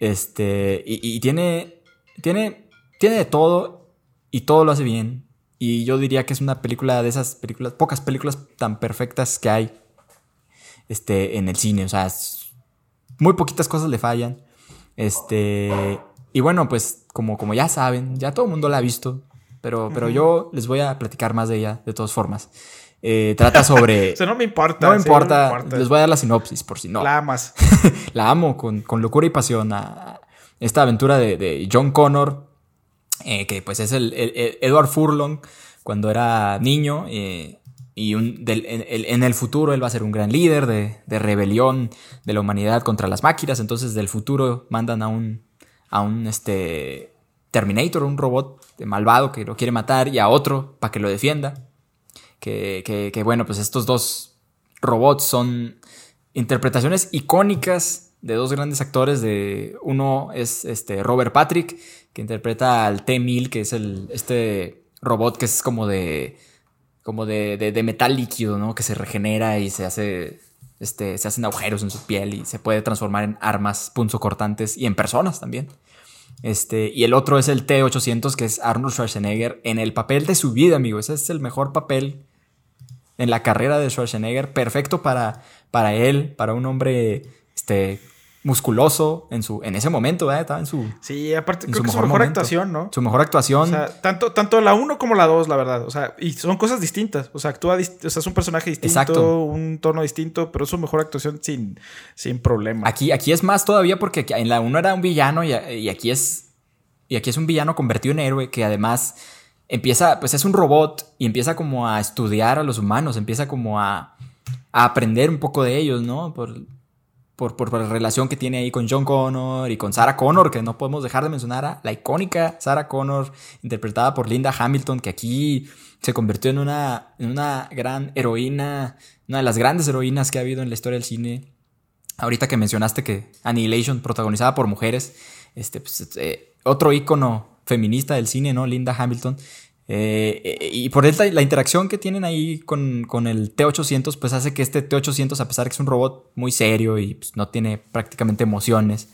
Este, y, tiene, tiene, tiene de todo y todo lo hace bien. Y yo diría que es una película de esas películas, pocas películas tan perfectas que hay este, en el cine. O sea, muy poquitas cosas le fallan. Este, y bueno, pues como, como ya saben, ya todo el mundo la ha visto. Pero, pero yo les voy a platicar más de ella de todas formas. Eh, trata sobre. No me importa. No me, importa. Les voy a dar la sinopsis por si no. La amas. la amo con, locura y pasión. A esta aventura de, John Connor, eh, que pues es el, Edward Furlong cuando era niño. Eh, y en, el futuro él va a ser un gran líder de, de, rebelión de la humanidad contra las máquinas. Entonces, del futuro mandan a un, a un este, Terminator, un robot malvado que lo quiere matar, y a otro para que lo defienda que, bueno, pues estos dos robots son interpretaciones icónicas de dos grandes actores. De, uno es este Robert Patrick, que interpreta al T-1000, que es el, este robot que es como de como de, de, metal líquido, ¿no? Que se regenera y se hace este, se hacen agujeros en su piel y se puede transformar en armas punzocortantes y en personas también. Este, y el otro es el T-800, que es Arnold Schwarzenegger en el papel de su vida, amigo. Ese es el mejor papel en la carrera de Schwarzenegger, perfecto para, para él, para un hombre este, musculoso en su en ese momento, ¿verdad? Estaba en su Sí, aparte creo que su mejor actuación, ¿no? Su mejor actuación. O sea, tanto, tanto la 1 como la 2, la verdad. O sea, y son cosas distintas. O sea, actúa, o sea, es un personaje distinto, un tono distinto, pero es su mejor actuación sin, sin problema. Aquí, aquí es más todavía porque en la 1 era un villano y, y aquí es. Y aquí es un villano convertido en héroe que además empieza, pues es un robot y empieza como a estudiar a los humanos, empieza como a, aprender un poco de ellos, ¿no? Por, por, la relación que tiene ahí con John Connor y con Sarah Connor, que no podemos dejar de mencionar a la icónica Sarah Connor, interpretada por Linda Hamilton, que aquí se convirtió en una, en una gran heroína, una de las grandes heroínas que ha habido en la historia del cine. Ahorita que mencionaste que Annihilation, protagonizada por mujeres, este, pues, eh, otro ícono feminista del cine, ¿no? Linda Hamilton. Eh, y por esta, la interacción que tienen ahí con, el T-800, pues hace que este T-800, a pesar de que es un robot muy serio y pues, no tiene prácticamente emociones,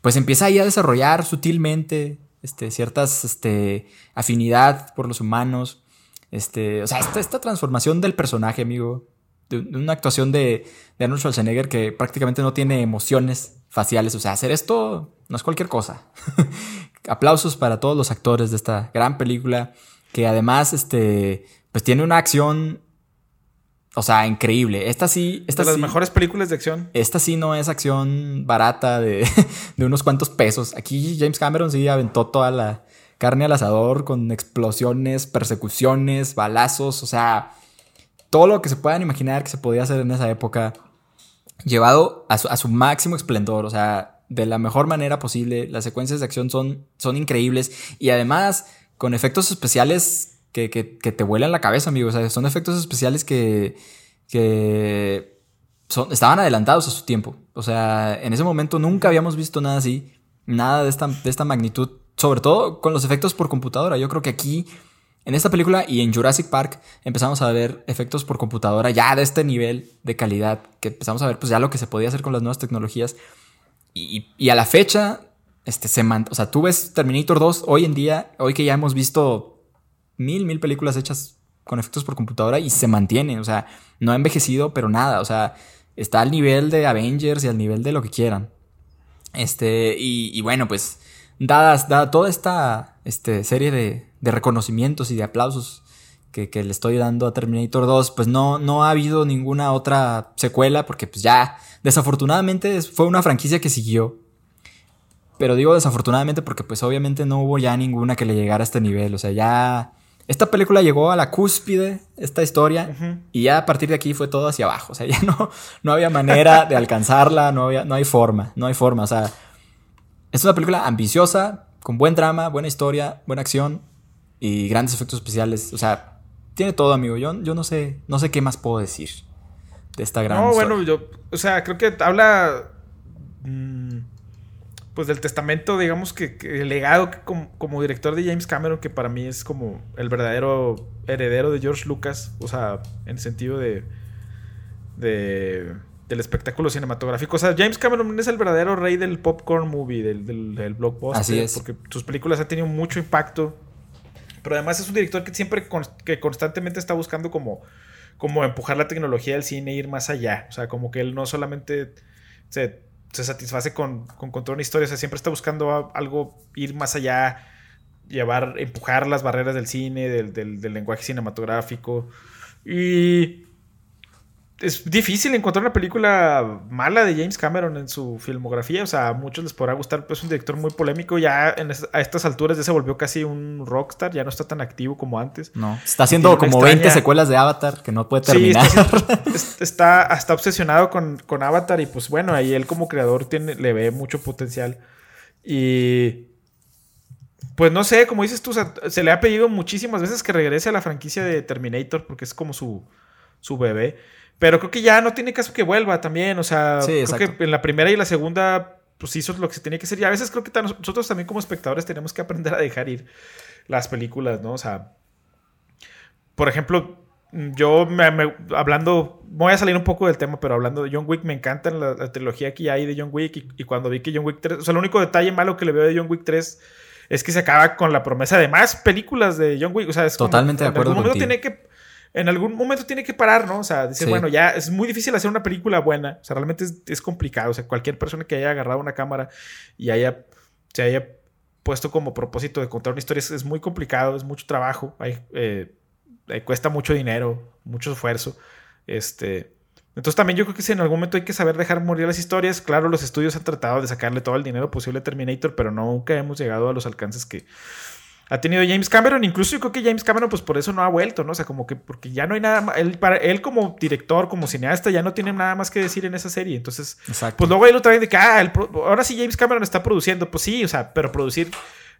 pues empieza ahí a desarrollar sutilmente este, ciertas este, afinidad por los humanos. Este, o sea, esta, esta transformación del personaje, amigo, de, una actuación de Arnold Schwarzenegger que prácticamente no tiene emociones faciales. O sea, hacer esto no es cualquier cosa. Aplausos para todos los actores de esta gran película que además, este, pues tiene una acción, o sea, increíble. Esta sí, esta de las mejores películas de acción. Esta sí no es acción barata de, de unos cuantos pesos. Aquí James Cameron sí aventó toda la carne al asador con explosiones, persecuciones, balazos, o sea, todo lo que se puedan imaginar que se podía hacer en esa época, llevado a su, a su máximo esplendor, o sea, de la mejor manera posible. Las secuencias de acción son, son increíbles y además con efectos especiales que, te vuelan la cabeza, amigos. O sea, son efectos especiales que, que estaban adelantados a su tiempo. O sea, en ese momento nunca habíamos visto nada así, nada de esta, de esta magnitud, sobre todo con los efectos por computadora. Yo creo que aquí, en esta película y en Jurassic Park, empezamos a ver efectos por computadora ya de este nivel de calidad, que empezamos a ver pues ya lo que se podía hacer con las nuevas tecnologías. Y a la fecha, este, se o sea, tú ves Terminator 2 hoy en día, hoy que ya hemos visto mil, mil películas hechas con efectos por computadora y se mantiene, o sea, no ha envejecido, pero nada, o sea, está al nivel de Avengers y al nivel de lo que quieran. Este, y, bueno, pues, dadas, dada toda esta este, serie de, reconocimientos y de aplausos que, que le estoy dando a Terminator 2, pues no, no ha habido ninguna otra secuela porque pues ya, desafortunadamente fue una franquicia que siguió. Pero digo desafortunadamente porque pues obviamente no hubo ya ninguna que le llegara a este nivel. O sea, ya... Esta película llegó a la cúspide, esta historia, y ya a partir de aquí fue todo hacia abajo. O sea, ya no, no había manera de alcanzarla, no, había, no hay forma, no hay forma. O sea, es una película ambiciosa, con buen drama, buena historia, buena acción y grandes efectos especiales. O sea, tiene todo, amigo. Yo, yo no sé, no sé qué más puedo decir de esta gran No, bueno, yo, o sea, creo que habla mm, pues del testamento, digamos que, que el legado que como, como, director de James Cameron, que para mí es como el verdadero heredero de George Lucas, o sea, en el sentido de, de del espectáculo cinematográfico. O sea, James Cameron es el verdadero rey del popcorn movie, del, del, del blockbuster. Así es. Porque sus películas han tenido mucho impacto. Pero además es un director que siempre, que constantemente está buscando como, como empujar la tecnología del cine e ir más allá. O sea, como que él no solamente se, se satisface con, con, contar una historia, o sea, siempre está buscando algo, ir más allá, llevar, empujar las barreras del cine, del, del, del lenguaje cinematográfico. Y es difícil encontrar una película mala de James Cameron en su filmografía. O sea, a muchos les podrá gustar, pues es un director muy polémico. Ya en es, a estas alturas ya se volvió casi un rockstar, ya no está tan activo como antes. No, está haciendo como extraña... 20 secuelas de Avatar que no puede terminar. Sí, está, está, está, obsesionado con, con, Avatar y pues bueno, ahí él como creador tiene, le ve mucho potencial. Y... Pues no sé, como dices tú, se le ha pedido muchísimas veces que regrese a la franquicia de Terminator porque es como su, su bebé. Pero creo que ya no tiene caso que vuelva también. O sea, sí, creo que en la primera y la segunda, pues hizo lo que se tenía que hacer. Y a veces creo que nosotros también como espectadores tenemos que aprender a dejar ir las películas, ¿no? O sea, por ejemplo, yo me, me, hablando, voy a salir un poco del tema, pero hablando de John Wick, me encanta la, la trilogía que hay de John Wick. Y, y, cuando vi que John Wick 3, o sea, el único detalle malo que le veo de John Wick 3 es que se acaba con la promesa de más películas de John Wick. O sea, es totalmente como, de acuerdo. En algún momento tiene que en algún momento tiene que parar, ¿no? O sea, sí. bueno, ya es muy difícil hacer una película buena. O sea, realmente es, es, complicado. O sea, cualquier persona que haya agarrado una cámara y haya, se haya puesto como propósito de contar una historia es, es muy complicado, es mucho trabajo, hay, eh, cuesta mucho dinero, mucho esfuerzo. Este. Entonces también yo creo que sí, en algún momento hay que saber dejar morir las historias. Claro, los estudios han tratado de sacarle todo el dinero posible a Terminator, pero nunca hemos llegado a los alcances que, ha tenido James Cameron. Incluso yo creo que James Cameron, pues por eso no ha vuelto, ¿no? O sea, como que porque ya no hay nada más. Él, para, él como director, como cineasta, ya no tiene nada más que decir en esa serie. Entonces, Exacto. pues luego ahí lo traen de que, ah, el, ahora sí James Cameron está produciendo. Pues sí, o sea, pero producir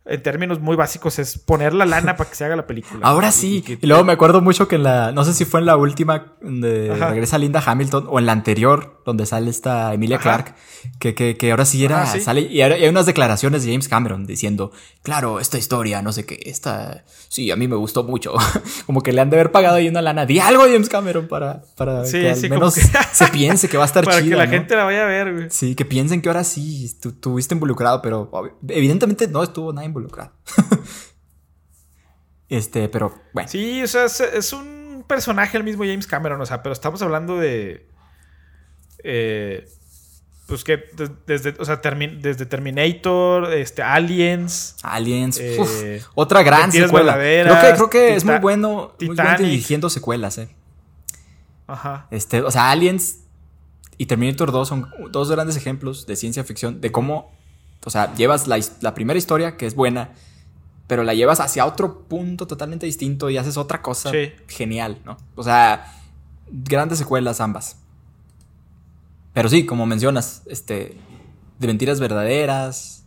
en términos muy básicos es poner la lana para que se haga la película. Ahora sí. Y, luego me acuerdo mucho que en la, no sé si fue en la última de Ajá. regresa Linda Hamilton o en la anterior donde sale esta Emilia Ajá. Clark, que, que, que, ahora sí era, Ajá, sí. sale y hay unas declaraciones de James Cameron diciendo, claro, esta historia, no sé qué, esta, sí, a mí me gustó mucho. como que le han de haber pagado ahí una lana. Di algo James Cameron para, para sí, que al sí, menos que... se piense que va a estar para chida. Para que la ¿no? gente la vaya a ver, güey. Sí, que piensen que ahora sí tú, tuviste involucrado, pero evidentemente no estuvo nada involucrado. este, pero bueno. Sí, o sea, es, es, un personaje el mismo James Cameron, o sea, pero estamos hablando de. Eh, pues que desde, o sea, termi desde Terminator, este, Aliens. Aliens, eh, uf, otra gran secuela. Creo que, creo que es muy bueno, muy bueno dirigiendo secuelas, eh. Ajá. Este, o sea, Aliens y Terminator 2 son dos grandes ejemplos de ciencia ficción, de cómo, o sea, llevas la, la primera historia, que es buena, pero la llevas hacia otro punto totalmente distinto y haces otra cosa sí. genial, ¿no? O sea, grandes secuelas ambas. Pero sí, como mencionas, este, de mentiras verdaderas,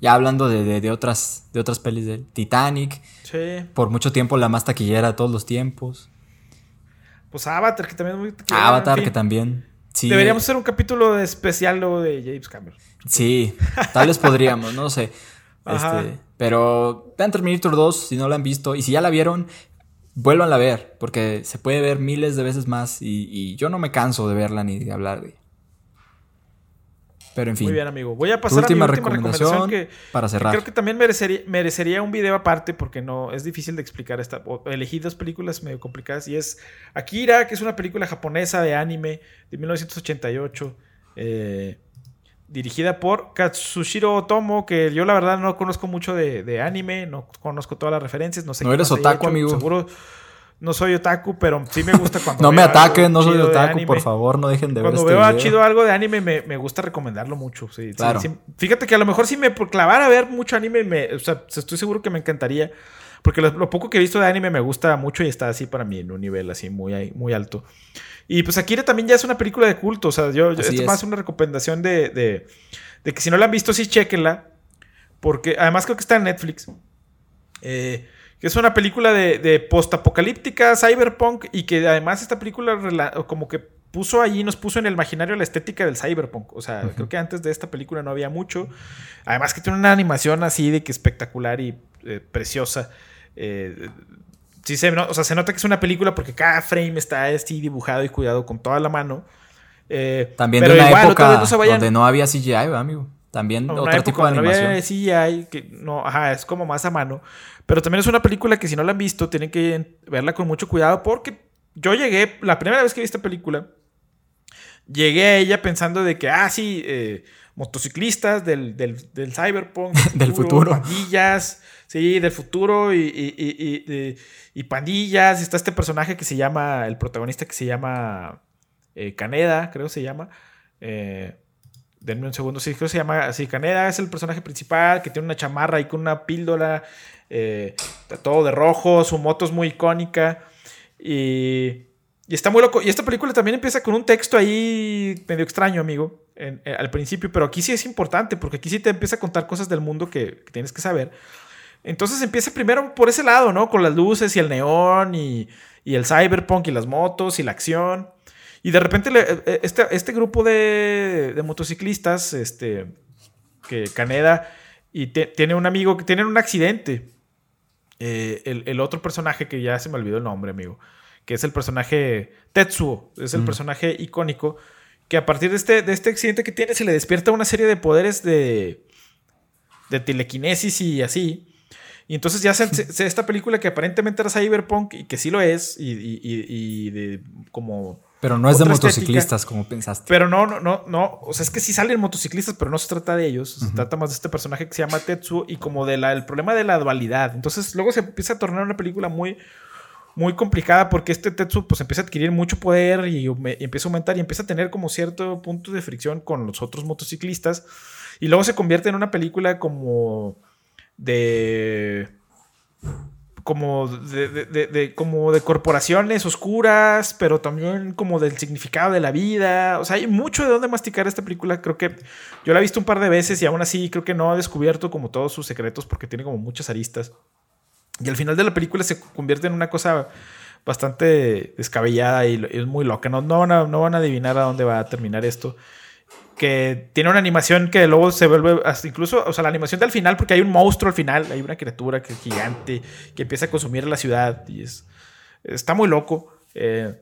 ya hablando de, de, de otras, de otras pelis del Titanic, sí. por mucho tiempo la más taquillera de todos los tiempos. Pues Avatar, que también es muy taquillera. Avatar, en fin. que también. Sí. Deberíamos hacer un capítulo especial luego de James Cameron. Sí, tal vez podríamos, no sé. Este, pero vean Terminator 2 si no la han visto. Y si ya la vieron, vuélvanla a ver. Porque se puede ver miles de veces más. Y, y yo no me canso de verla ni de hablar de. Pero en fin. Muy bien, amigo. Voy a pasar última a mi última recomendación, recomendación que, para cerrar. Que creo que también merecería, merecería, un video aparte porque no es difícil de explicar esta. Elegí dos películas medio complicadas y es Akira, que es una película japonesa de anime de 1988. Eh, dirigida por Katsushiro Otomo, que yo la verdad no conozco mucho de, de, anime, no conozco todas las referencias, no sé. No eres otaku, amigo. Seguro. No soy otaku, pero sí me gusta cuando. no me ataquen, no soy otaku, por favor, no dejen de ver Cuando este veo chido algo de anime, me, gusta recomendarlo mucho. Sí, claro. fíjate que a lo mejor si me clavara a ver mucho anime, me, o sea, estoy seguro que me encantaría. Porque lo, poco que he visto de anime me gusta mucho y está así para mí en un nivel así muy, muy alto. Y pues Akira también ya es una película de culto. O sea, yo, esto es más una recomendación de, de, de, que si no la han visto, sí chequenla. Porque además creo que está en Netflix. Eh, que es una película de, de post-apocalíptica, cyberpunk, y que además esta película como que puso allí, nos puso en el imaginario la estética del cyberpunk. O sea, creo que antes de esta película no había mucho. Además que tiene una animación así de que espectacular y eh, preciosa. Eh, sí se, o sea, se nota que es una película porque cada frame está así dibujado y cuidado con toda la mano. Eh, También de una época donde no había CGI, amigo. También otro tipo de animación. No CGI, que no, ajá, es como más a mano. Pero también es una película que si no la han visto, tienen que verla con mucho cuidado porque yo llegué, la primera vez que vi esta película, llegué a ella pensando de que, ah, sí, eh, motociclistas del, del, cyberpunk, del futuro, pandillas, sí, del futuro y, y, y, pandillas. Está este personaje que se llama, el protagonista que se llama eh, Caneda, creo que se llama. Eh, denme un segundo, sí, creo que se llama así. Caneda es el personaje principal que tiene una chamarra y con una píldora eh, todo de rojo, su moto es muy icónica. Y, está muy loco. Y esta película también empieza con un texto ahí medio extraño, amigo, eh, al principio. Pero aquí sí es importante, porque aquí sí te empieza a contar cosas del mundo que, tienes que saber. Entonces empieza primero por ese lado, ¿no? Con las luces y el neón y, y el cyberpunk y las motos y la acción. Y de repente eh, este, este grupo de, de, motociclistas, este, que Caneda, y tiene un amigo que tienen un accidente. Eh, el, otro personaje que ya se me olvidó el nombre, amigo, que es el personaje Tetsuo, es el personaje icónico, que a partir de este, de este accidente que tiene se le despierta una serie de poderes de, de telequinesis y así. Y entonces ya se, esta película que aparentemente era cyberpunk y que sí lo es, y, y de como pero no es de motociclistas, como pensaste. Pero no, no, no, no. O sea, es que sí salen motociclistas, pero no se trata de ellos. Se trata más de este personaje que se llama Tetsu y como del el problema de la dualidad. Entonces, luego se empieza a tornar una película muy, muy complicada porque este Tetsu pues empieza a adquirir mucho poder y, y, empieza a aumentar y empieza a tener como cierto punto de fricción con los otros motociclistas. Y luego se convierte en una película como de como de, como de corporaciones oscuras, pero también como del significado de la vida. O sea, hay mucho de dónde masticar esta película. Creo que yo la he visto un par de veces y aún así creo que no ha descubierto como todos sus secretos porque tiene como muchas aristas. Y al final de la película se convierte en una cosa bastante descabellada y es muy loca. No, no, van no van a adivinar a dónde va a terminar esto que tiene una animación que luego se vuelve hasta incluso, o sea, la animación del final, porque hay un monstruo al final, hay una criatura que es gigante que empieza a consumir la ciudad y es, está muy loco. Eh,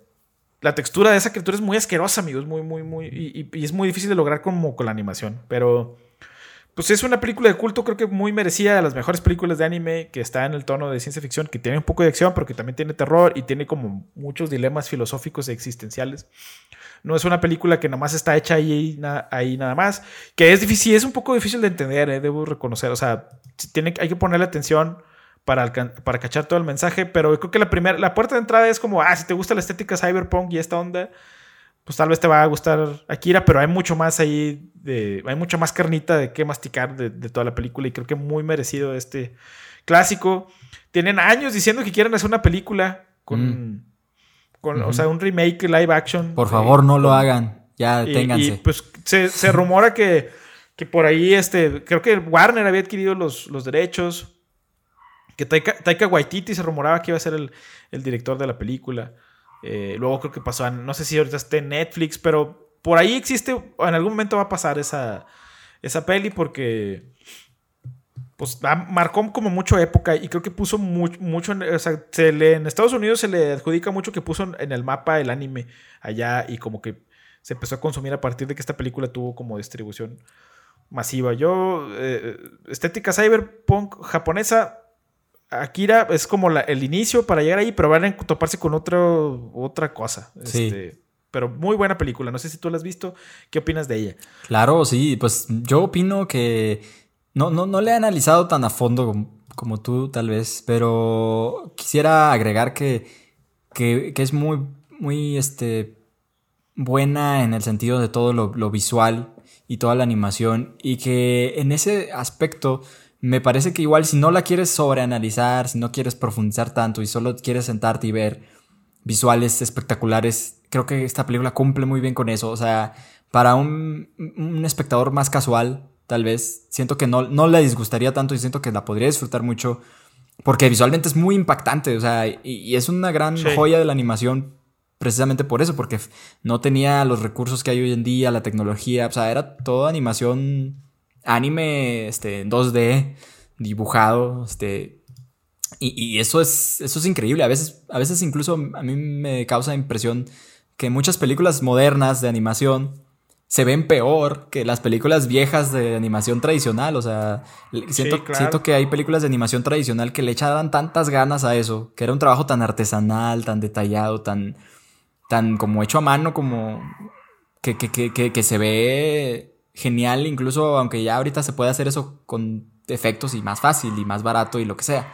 la textura de esa criatura es muy asquerosa, amigos, muy, muy, muy, y, es muy difícil de lograr como con la animación, pero pues es una película de culto, creo que muy merecida, de las mejores películas de anime, que está en el tono de ciencia ficción, que tiene un poco de acción, pero que también tiene terror y tiene como muchos dilemas filosóficos e existenciales. No es una película que nomás está hecha ahí, ahí nada más. Que es difícil, es un poco difícil de entender, eh, debo reconocer. O sea, tiene, hay que ponerle atención para, para cachar todo el mensaje. Pero creo que la, primera, la puerta de entrada es como, ah, si te gusta la estética cyberpunk y esta onda, pues tal vez te va a gustar Akira, pero hay mucho más ahí, de, hay mucha más carnita de qué masticar de, toda la película y creo que muy merecido este clásico. Tienen años diciendo que quieren hacer una película con... Mm. O sea, un remake live action. Por favor, no lo hagan. Ya, ténganse. Y pues se, rumora que, que, por ahí, este, creo que Warner había adquirido los, los derechos. Que Taika, Waititi se rumoraba que iba a ser el, director de la película. Eh, luego creo que pasó, a, no sé si ahorita está en Netflix, pero por ahí existe, en algún momento va a pasar esa, esa peli porque pues marcó como mucho época y creo que puso mucho, se le, en Estados Unidos se le adjudica mucho que puso en el mapa el anime allá y como que se empezó a consumir a partir de que esta película tuvo como distribución masiva. Yo, eh, estética cyberpunk japonesa, Akira es como el inicio para llegar ahí, pero van a toparse con otro, otra cosa. Este, pero muy buena película. No sé si tú la has visto. ¿Qué opinas de ella? Claro, sí. Pues yo opino que no, no, no le he analizado tan a fondo como, tú, tal vez, pero quisiera agregar que que, que es muy, muy, este, buena en el sentido de todo lo, lo, visual y toda la animación y que en ese aspecto me parece que igual si no la quieres sobreanalizar, si no quieres profundizar tanto y solo quieres sentarte y ver visuales espectaculares, creo que esta película cumple muy bien con eso. O sea, para un, un espectador más casual, tal vez, siento que no, no le disgustaría tanto y siento que la podría disfrutar mucho porque visualmente es muy impactante, o sea, y, es una gran joya de la animación precisamente por eso, porque no tenía los recursos que hay hoy en día, la tecnología, o sea, era toda animación anime este, en 2D, dibujado, este, y, eso, es, eso es increíble, a veces, a veces incluso a mí me causa impresión que muchas películas modernas de animación se ven peor que las películas viejas de animación tradicional. O sea, siento, siento que hay películas de animación tradicional que le echaban tantas ganas a eso, que era un trabajo tan artesanal, tan detallado, tan, tan como hecho a mano, como que, que, que, que se ve genial, incluso aunque ya ahorita se puede hacer eso con efectos y más fácil y más barato y lo que sea.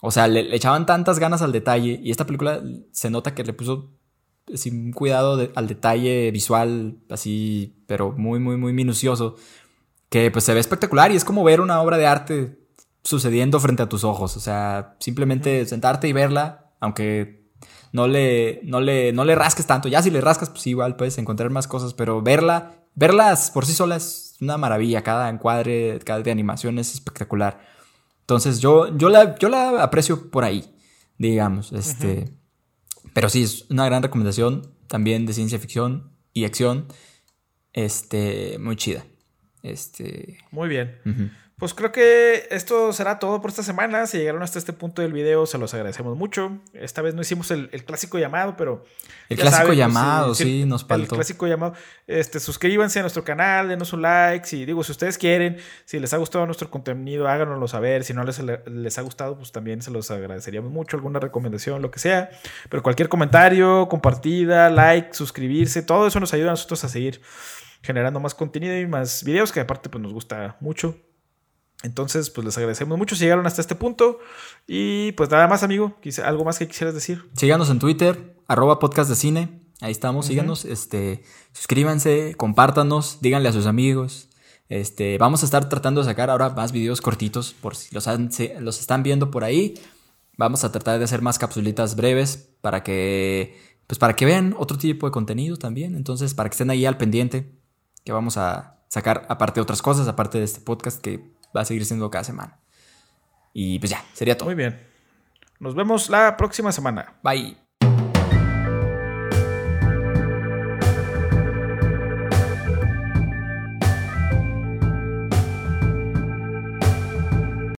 O sea, le, echaban tantas ganas al detalle y esta película se nota que le puso sin cuidado al detalle visual, así, pero muy, muy, muy minucioso, que pues se ve espectacular y es como ver una obra de arte sucediendo frente a tus ojos, o sea, simplemente sentarte y verla, aunque no le, no le, no le rasques tanto, ya si le rascas, pues igual puedes encontrar más cosas, pero verla, verlas por sí solas es una maravilla, cada encuadre, cada de animación es espectacular. Entonces yo, yo, la, yo la aprecio por ahí, digamos, este... Pero sí, es una gran recomendación también de ciencia ficción y acción. Este, muy chida. Este. Muy bien. Pues creo que esto será todo por esta semana. Si llegaron hasta este punto del video, se los agradecemos mucho. Esta vez no hicimos el, clásico llamado, pero. El clásico pues, llamado, sí, nos faltó. El clásico llamado. Este, suscríbanse a nuestro canal, denos un like. Si digo, si ustedes quieren, si les ha gustado nuestro contenido, háganoslo saber. Si no les, les ha gustado, pues también se los agradeceríamos mucho. Alguna recomendación, lo que sea. Pero cualquier comentario, compartida, like, suscribirse, todo eso nos ayuda a nosotros a seguir generando más contenido y más videos que aparte pues nos gusta mucho. Entonces, pues les agradecemos mucho si llegaron hasta este punto. Y pues nada más, amigo. ¿Algo más que quisieras decir? Síganos en Twitter, arroba podcast de cine. Ahí estamos, síganos. Este, suscríbanse, compártanos, díganle a sus amigos. Este, vamos a estar tratando de sacar ahora más videos cortitos por si los, los están viendo por ahí. Vamos a tratar de hacer más capsulitas breves para que, pues para que vean otro tipo de contenido también. Entonces, para que estén ahí al pendiente, que vamos a sacar aparte de otras cosas, aparte de este podcast que va a seguir siendo cada semana. Y pues ya, sería todo. Muy bien. Nos vemos la próxima semana. Bye.